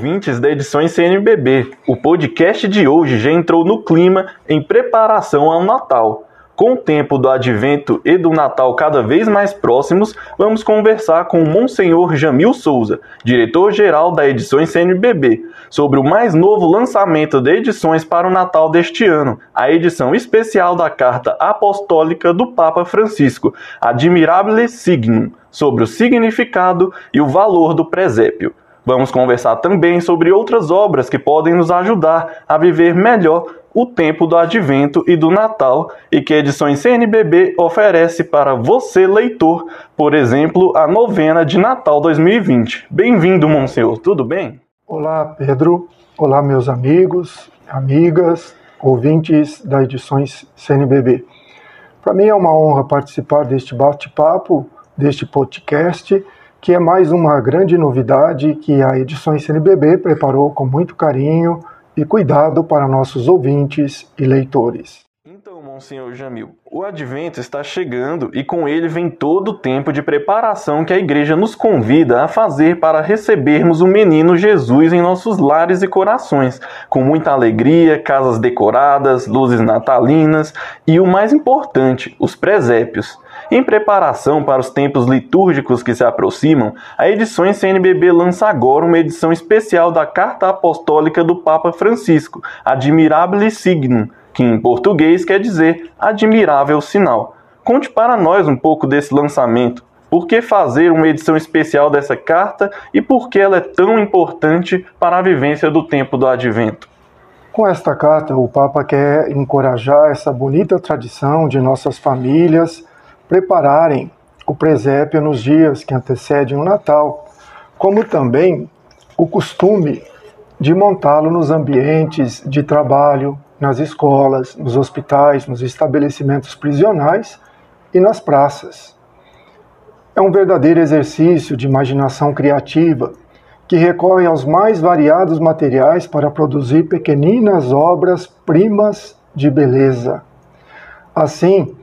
ouvintes da edição CNBB. O podcast de hoje já entrou no clima em preparação ao Natal. Com o tempo do advento e do Natal cada vez mais próximos, vamos conversar com o Monsenhor Jamil Souza, diretor-geral da Edições CNBB, sobre o mais novo lançamento de edições para o Natal deste ano, a edição especial da Carta Apostólica do Papa Francisco, Admirabile Signum, sobre o significado e o valor do presépio. Vamos conversar também sobre outras obras que podem nos ajudar a viver melhor o tempo do Advento e do Natal e que Edições CNBB oferece para você, leitor, por exemplo, a novena de Natal 2020. Bem-vindo, Monsenhor, tudo bem? Olá, Pedro. Olá, meus amigos, amigas, ouvintes da Edições CNBB. Para mim é uma honra participar deste bate-papo, deste podcast, que é mais uma grande novidade que a Edições CNBB preparou com muito carinho e cuidado para nossos ouvintes e leitores. Então, Monsenhor Jamil, o advento está chegando e com ele vem todo o tempo de preparação que a igreja nos convida a fazer para recebermos o menino Jesus em nossos lares e corações, com muita alegria, casas decoradas, luzes natalinas e o mais importante, os presépios. Em preparação para os tempos litúrgicos que se aproximam, a Edições CNBB lança agora uma edição especial da Carta Apostólica do Papa Francisco, Admirabile Signum, que em português quer dizer admirável sinal. Conte para nós um pouco desse lançamento. Por que fazer uma edição especial dessa carta e por que ela é tão importante para a vivência do tempo do advento? Com esta carta, o Papa quer encorajar essa bonita tradição de nossas famílias prepararem o presépio nos dias que antecedem o Natal, como também o costume de montá-lo nos ambientes de trabalho, nas escolas, nos hospitais, nos estabelecimentos prisionais e nas praças. É um verdadeiro exercício de imaginação criativa que recorre aos mais variados materiais para produzir pequeninas obras-primas de beleza. Assim,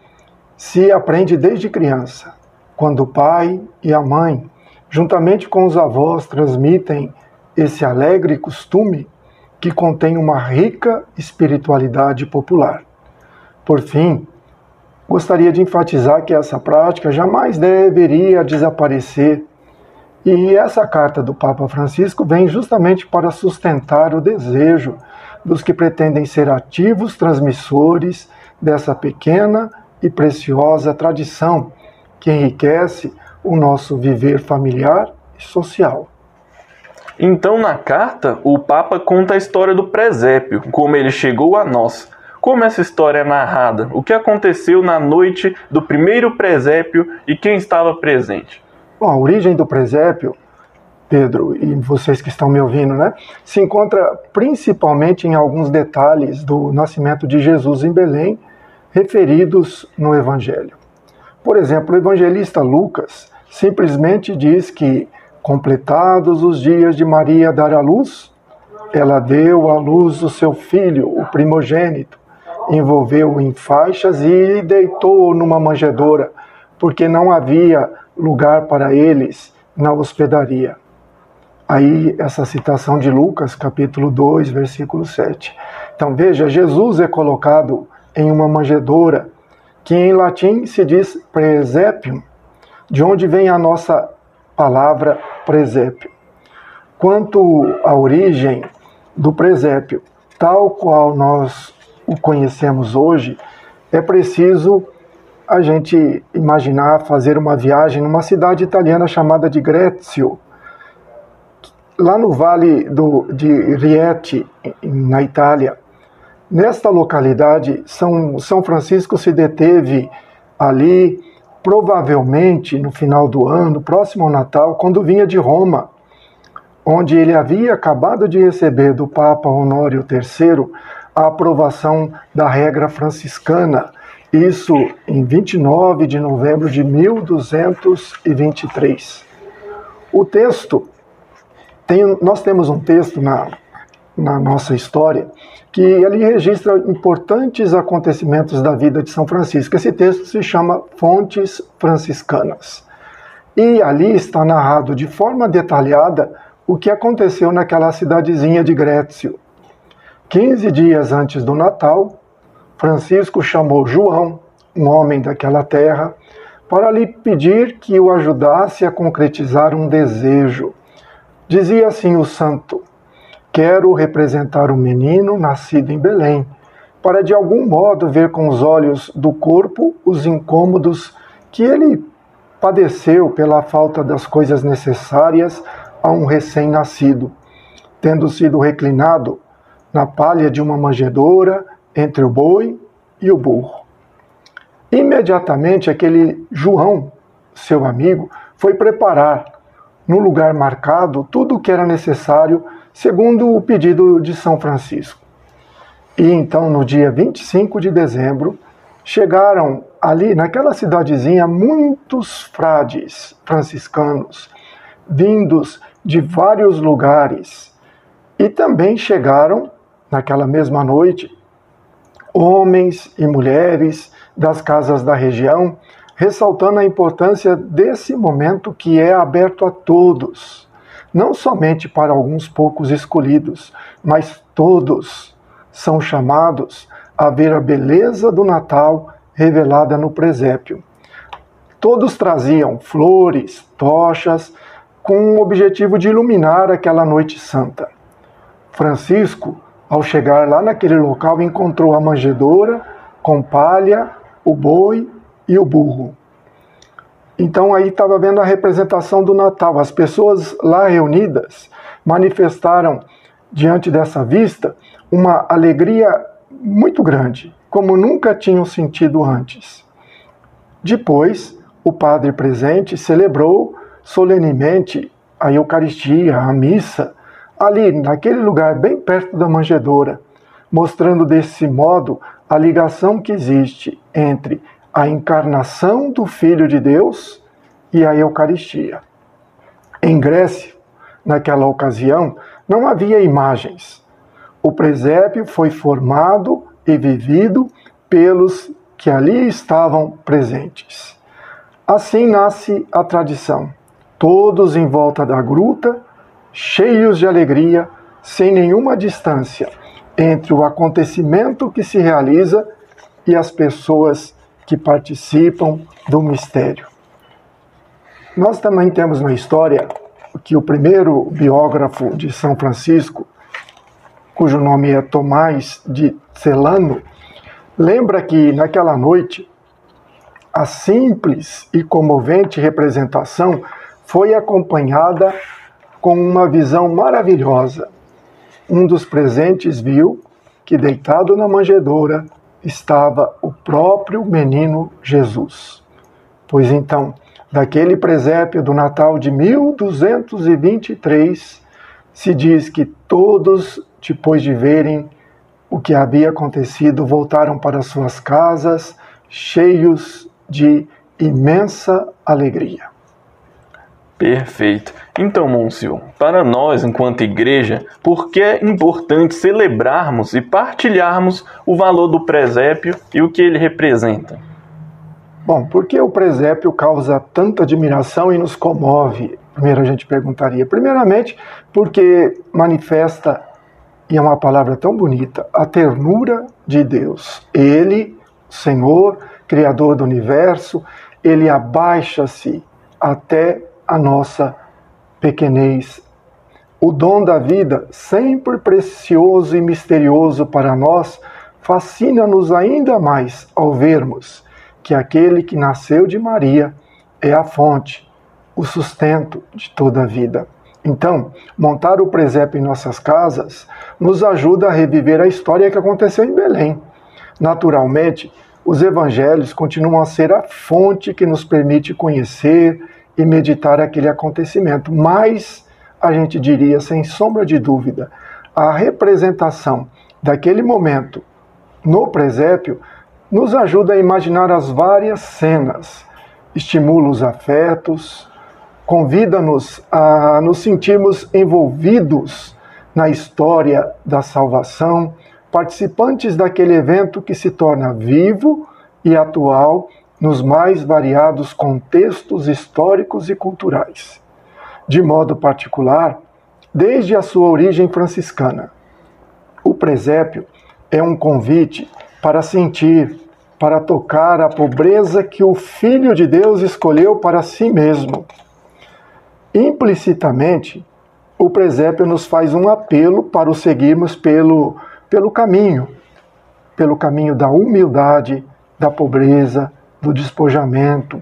se aprende desde criança, quando o pai e a mãe, juntamente com os avós, transmitem esse alegre costume que contém uma rica espiritualidade popular. Por fim, gostaria de enfatizar que essa prática jamais deveria desaparecer. E essa carta do Papa Francisco vem justamente para sustentar o desejo dos que pretendem ser ativos transmissores dessa pequena e preciosa tradição que enriquece o nosso viver familiar e social. Então, na carta, o Papa conta a história do presépio, como ele chegou a nós. Como essa história é narrada? O que aconteceu na noite do primeiro presépio e quem estava presente? Bom, a origem do presépio, Pedro e vocês que estão me ouvindo, né, se encontra principalmente em alguns detalhes do nascimento de Jesus em Belém referidos no Evangelho. Por exemplo, o evangelista Lucas simplesmente diz que, completados os dias de Maria dar à luz, ela deu à luz o seu filho, o primogênito, envolveu-o em faixas e deitou-o numa manjedoura, porque não havia lugar para eles na hospedaria. Aí, essa citação de Lucas, capítulo 2, versículo 7. Então, veja, Jesus é colocado em uma manjedoura, que em latim se diz presepium, de onde vem a nossa palavra presépio. Quanto à origem do presépio, tal qual nós o conhecemos hoje, é preciso a gente imaginar fazer uma viagem numa cidade italiana chamada de Grécio, lá no vale do, de Rieti, na Itália. Nesta localidade, São, São Francisco se deteve ali, provavelmente no final do ano, próximo ao Natal, quando vinha de Roma, onde ele havia acabado de receber do Papa Honório III a aprovação da regra franciscana, isso em 29 de novembro de 1223. O texto, tem, nós temos um texto na, na nossa história que ali registra importantes acontecimentos da vida de São Francisco. Esse texto se chama Fontes Franciscanas. E ali está narrado de forma detalhada o que aconteceu naquela cidadezinha de Grécio. Quinze dias antes do Natal, Francisco chamou João, um homem daquela terra, para lhe pedir que o ajudasse a concretizar um desejo. Dizia assim o santo: Quero representar o menino nascido em Belém, para de algum modo ver com os olhos do corpo os incômodos que ele padeceu pela falta das coisas necessárias a um recém-nascido, tendo sido reclinado na palha de uma manjedoura entre o boi e o burro. Imediatamente aquele João, seu amigo, foi preparar no lugar marcado tudo o que era necessário, segundo o pedido de São Francisco. E então, no dia 25 de dezembro, chegaram ali naquela cidadezinha muitos frades franciscanos, vindos de vários lugares. E também chegaram, naquela mesma noite, homens e mulheres das casas da região, ressaltando a importância desse momento que é aberto a todos, não somente para alguns poucos escolhidos, mas todos são chamados a ver a beleza do Natal revelada no presépio. Todos traziam flores, tochas, com o objetivo de iluminar aquela noite santa. Francisco, ao chegar lá naquele local, encontrou a manjedoura com palha, o boi e o burro. Então aí estava vendo a representação do Natal. As pessoas lá reunidas manifestaram diante dessa vista uma alegria muito grande, como nunca tinham sentido antes. Depois, o padre presente celebrou solenemente a Eucaristia, a missa, ali naquele lugar bem perto da manjedoura, mostrando desse modo a ligação que existe entre a encarnação do Filho de Deus e a Eucaristia. Em Grécia, naquela ocasião, não havia imagens, o presépio foi formado e vivido pelos que ali estavam presentes. Assim nasce a tradição. Todos em volta da gruta, cheios de alegria, sem nenhuma distância entre o acontecimento que se realiza e as pessoas que participam do mistério. Nós também temos na história que o primeiro biógrafo de São Francisco, cujo nome é Tomás de Celano, lembra que naquela noite a simples e comovente representação foi acompanhada com uma visão maravilhosa. Um dos presentes viu que deitado na manjedoura estava o próprio menino Jesus. Pois então, daquele presépio do Natal de 1223, se diz que todos depois de verem o que havia acontecido, voltaram para suas casas cheios de imensa alegria. Perfeito. Então, Môncio, para nós, enquanto igreja, por que é importante celebrarmos e partilharmos o valor do presépio e o que ele representa? Bom, por que o presépio causa tanta admiração e nos comove? Primeiro a gente perguntaria. Primeiramente, porque manifesta e é uma palavra tão bonita, a ternura de Deus. Ele, Senhor, Criador do universo, ele abaixa-se até a nossa pequenez. O dom da vida, sempre precioso e misterioso para nós, fascina-nos ainda mais ao vermos que aquele que nasceu de Maria é a fonte, o sustento de toda a vida. Então, montar o presépio em nossas casas nos ajuda a reviver a história que aconteceu em Belém. Naturalmente, os evangelhos continuam a ser a fonte que nos permite conhecer e meditar aquele acontecimento, mas a gente diria, sem sombra de dúvida, a representação daquele momento no presépio nos ajuda a imaginar as várias cenas, estimula os afetos, convida-nos a nos sentirmos envolvidos na história da salvação, participantes daquele evento que se torna vivo e atual nos mais variados contextos históricos e culturais. De modo particular, desde a sua origem franciscana. O presépio é um convite para sentir, para tocar a pobreza que o Filho de Deus escolheu para si mesmo. Implicitamente, o presépio nos faz um apelo para o seguirmos pelo, pelo caminho, pelo caminho da humildade, da pobreza, do despojamento,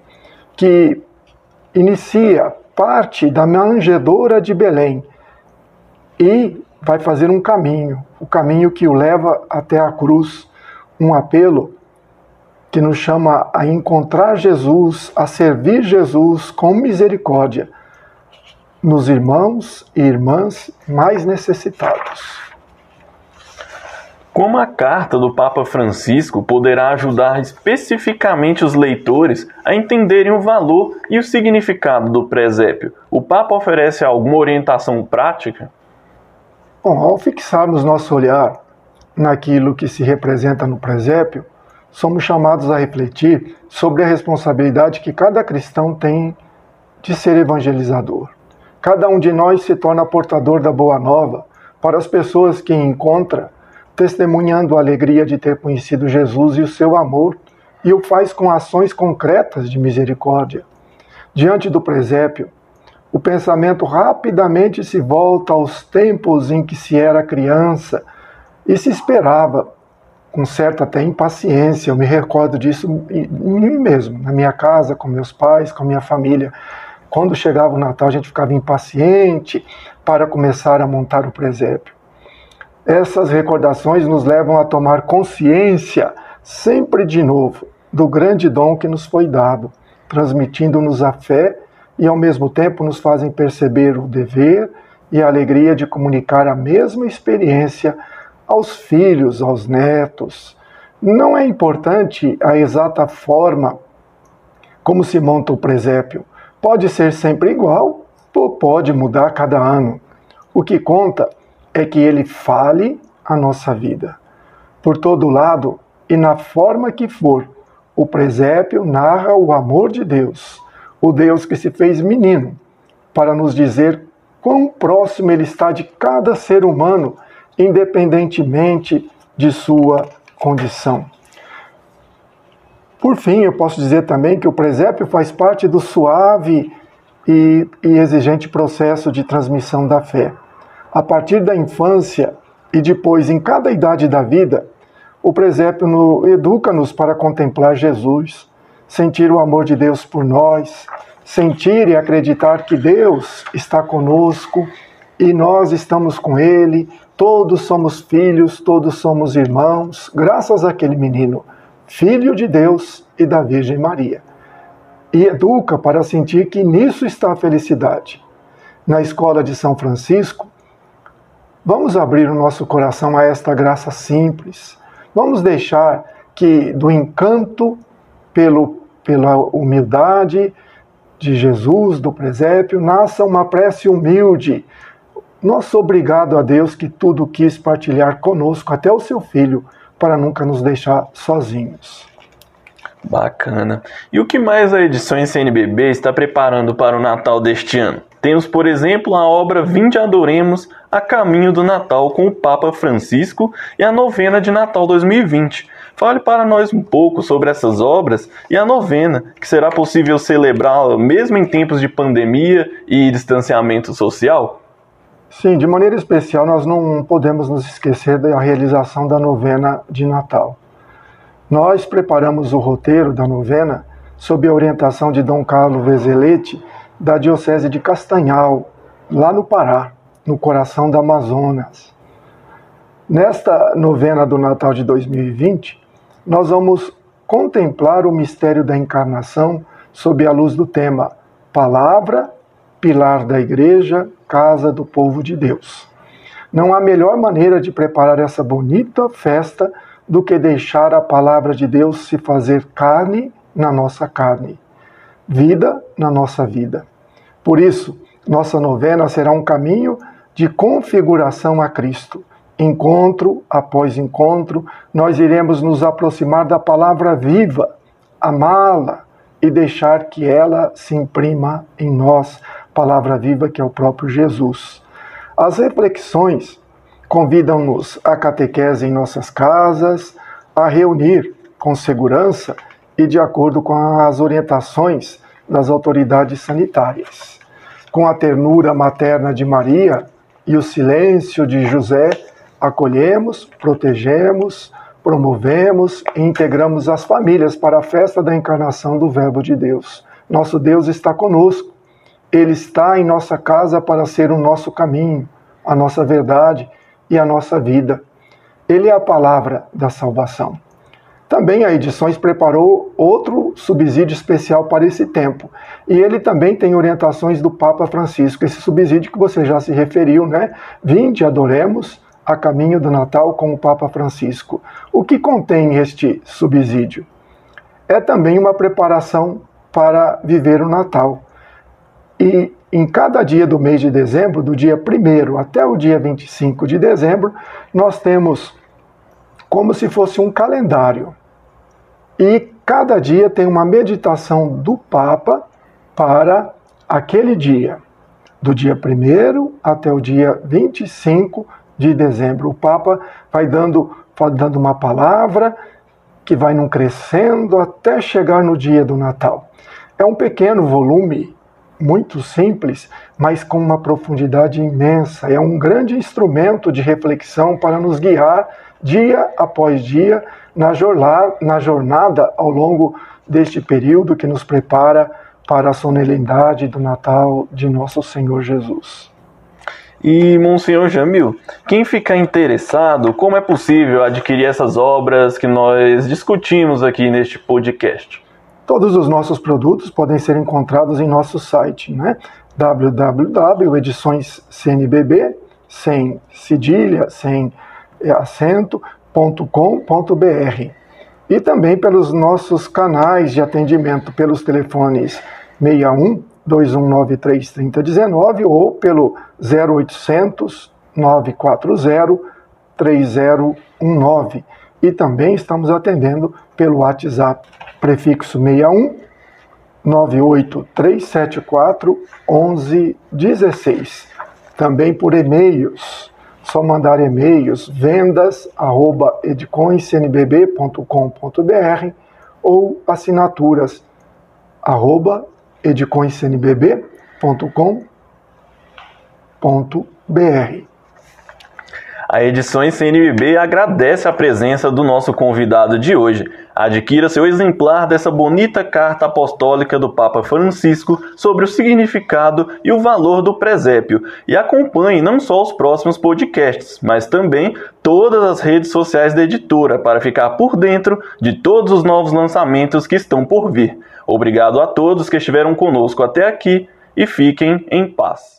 que inicia parte da manjedoura de Belém e vai fazer um caminho, o caminho que o leva até a cruz, um apelo que nos chama a encontrar Jesus, a servir Jesus com misericórdia nos irmãos e irmãs mais necessitados. Como a carta do Papa Francisco poderá ajudar especificamente os leitores a entenderem o valor e o significado do presépio? O Papa oferece alguma orientação prática? Bom, ao fixarmos nosso olhar naquilo que se representa no presépio, somos chamados a refletir sobre a responsabilidade que cada cristão tem de ser evangelizador. Cada um de nós se torna portador da boa nova para as pessoas que encontra testemunhando a alegria de ter conhecido Jesus e o seu amor, e o faz com ações concretas de misericórdia. Diante do presépio, o pensamento rapidamente se volta aos tempos em que se era criança e se esperava, com certa até impaciência, eu me recordo disso em mim mesmo, na minha casa, com meus pais, com minha família. Quando chegava o Natal, a gente ficava impaciente para começar a montar o presépio. Essas recordações nos levam a tomar consciência, sempre de novo, do grande dom que nos foi dado, transmitindo-nos a fé e, ao mesmo tempo, nos fazem perceber o dever e a alegria de comunicar a mesma experiência aos filhos, aos netos. Não é importante a exata forma como se monta o presépio. Pode ser sempre igual ou pode mudar cada ano. O que conta é que ele fale a nossa vida. Por todo lado e na forma que for, o presépio narra o amor de Deus, o Deus que se fez menino, para nos dizer quão próximo ele está de cada ser humano, independentemente de sua condição. Por fim, eu posso dizer também que o presépio faz parte do suave e, e exigente processo de transmissão da fé a partir da infância e depois em cada idade da vida, o presépio educa-nos para contemplar Jesus, sentir o amor de Deus por nós, sentir e acreditar que Deus está conosco e nós estamos com Ele, todos somos filhos, todos somos irmãos, graças àquele menino, filho de Deus e da Virgem Maria. E educa para sentir que nisso está a felicidade. Na escola de São Francisco, Vamos abrir o nosso coração a esta graça simples. Vamos deixar que do encanto pelo, pela humildade de Jesus, do presépio, nasça uma prece humilde. Nosso obrigado a Deus que tudo quis partilhar conosco, até o seu filho, para nunca nos deixar sozinhos. Bacana. E o que mais a edição em CNBB está preparando para o Natal deste ano? Temos, por exemplo, a obra Vinde Adoremos a caminho do Natal com o Papa Francisco e a novena de Natal 2020. Fale para nós um pouco sobre essas obras e a novena, que será possível celebrá-la mesmo em tempos de pandemia e distanciamento social? Sim, de maneira especial, nós não podemos nos esquecer da realização da novena de Natal. Nós preparamos o roteiro da novena sob a orientação de Dom Carlos Vezeletti, da Diocese de Castanhal, lá no Pará, no coração da Amazonas. Nesta novena do Natal de 2020, nós vamos contemplar o mistério da encarnação sob a luz do tema Palavra, Pilar da Igreja, Casa do Povo de Deus. Não há melhor maneira de preparar essa bonita festa do que deixar a palavra de Deus se fazer carne na nossa carne vida na nossa vida. Por isso, nossa novena será um caminho de configuração a Cristo. Encontro após encontro, nós iremos nos aproximar da palavra viva, amá-la e deixar que ela se imprima em nós, palavra viva que é o próprio Jesus. As reflexões convidam-nos à catequese em nossas casas, a reunir com segurança e de acordo com as orientações das autoridades sanitárias. Com a ternura materna de Maria e o silêncio de José, acolhemos, protegemos, promovemos e integramos as famílias para a festa da encarnação do Verbo de Deus. Nosso Deus está conosco. Ele está em nossa casa para ser o nosso caminho, a nossa verdade e a nossa vida. Ele é a palavra da salvação. Também a Edições preparou outro subsídio especial para esse tempo. E ele também tem orientações do Papa Francisco, esse subsídio que você já se referiu, né? Vinde, adoremos a caminho do Natal com o Papa Francisco. O que contém este subsídio? É também uma preparação para viver o Natal. E em cada dia do mês de dezembro, do dia 1 até o dia 25 de dezembro, nós temos como se fosse um calendário. E cada dia tem uma meditação do Papa para aquele dia, do dia 1 até o dia 25 de dezembro. O Papa vai dando, vai dando uma palavra que vai num crescendo até chegar no dia do Natal. É um pequeno volume, muito simples, mas com uma profundidade imensa. É um grande instrumento de reflexão para nos guiar dia após dia na jornada, na jornada ao longo deste período que nos prepara para a solenidade do Natal de nosso Senhor Jesus. E, Monsenhor Jamil, quem ficar interessado, como é possível adquirir essas obras que nós discutimos aqui neste podcast? Todos os nossos produtos podem ser encontrados em nosso site, né? www.ediçõescnbb, sem cedilha, sem acento.com.br. E também pelos nossos canais de atendimento, pelos telefones 61 2193 3019 ou pelo 0800 940 3019. E também estamos atendendo pelo WhatsApp, prefixo 61 98374 1116. Também por e-mails, só mandar e-mails vendas@edcoincnbb.com.br ou assinaturas arroba edcoincnbb.com.br. A Edições CNBB agradece a presença do nosso convidado de hoje. Adquira seu exemplar dessa bonita carta apostólica do Papa Francisco sobre o significado e o valor do presépio e acompanhe não só os próximos podcasts, mas também todas as redes sociais da editora para ficar por dentro de todos os novos lançamentos que estão por vir. Obrigado a todos que estiveram conosco até aqui e fiquem em paz.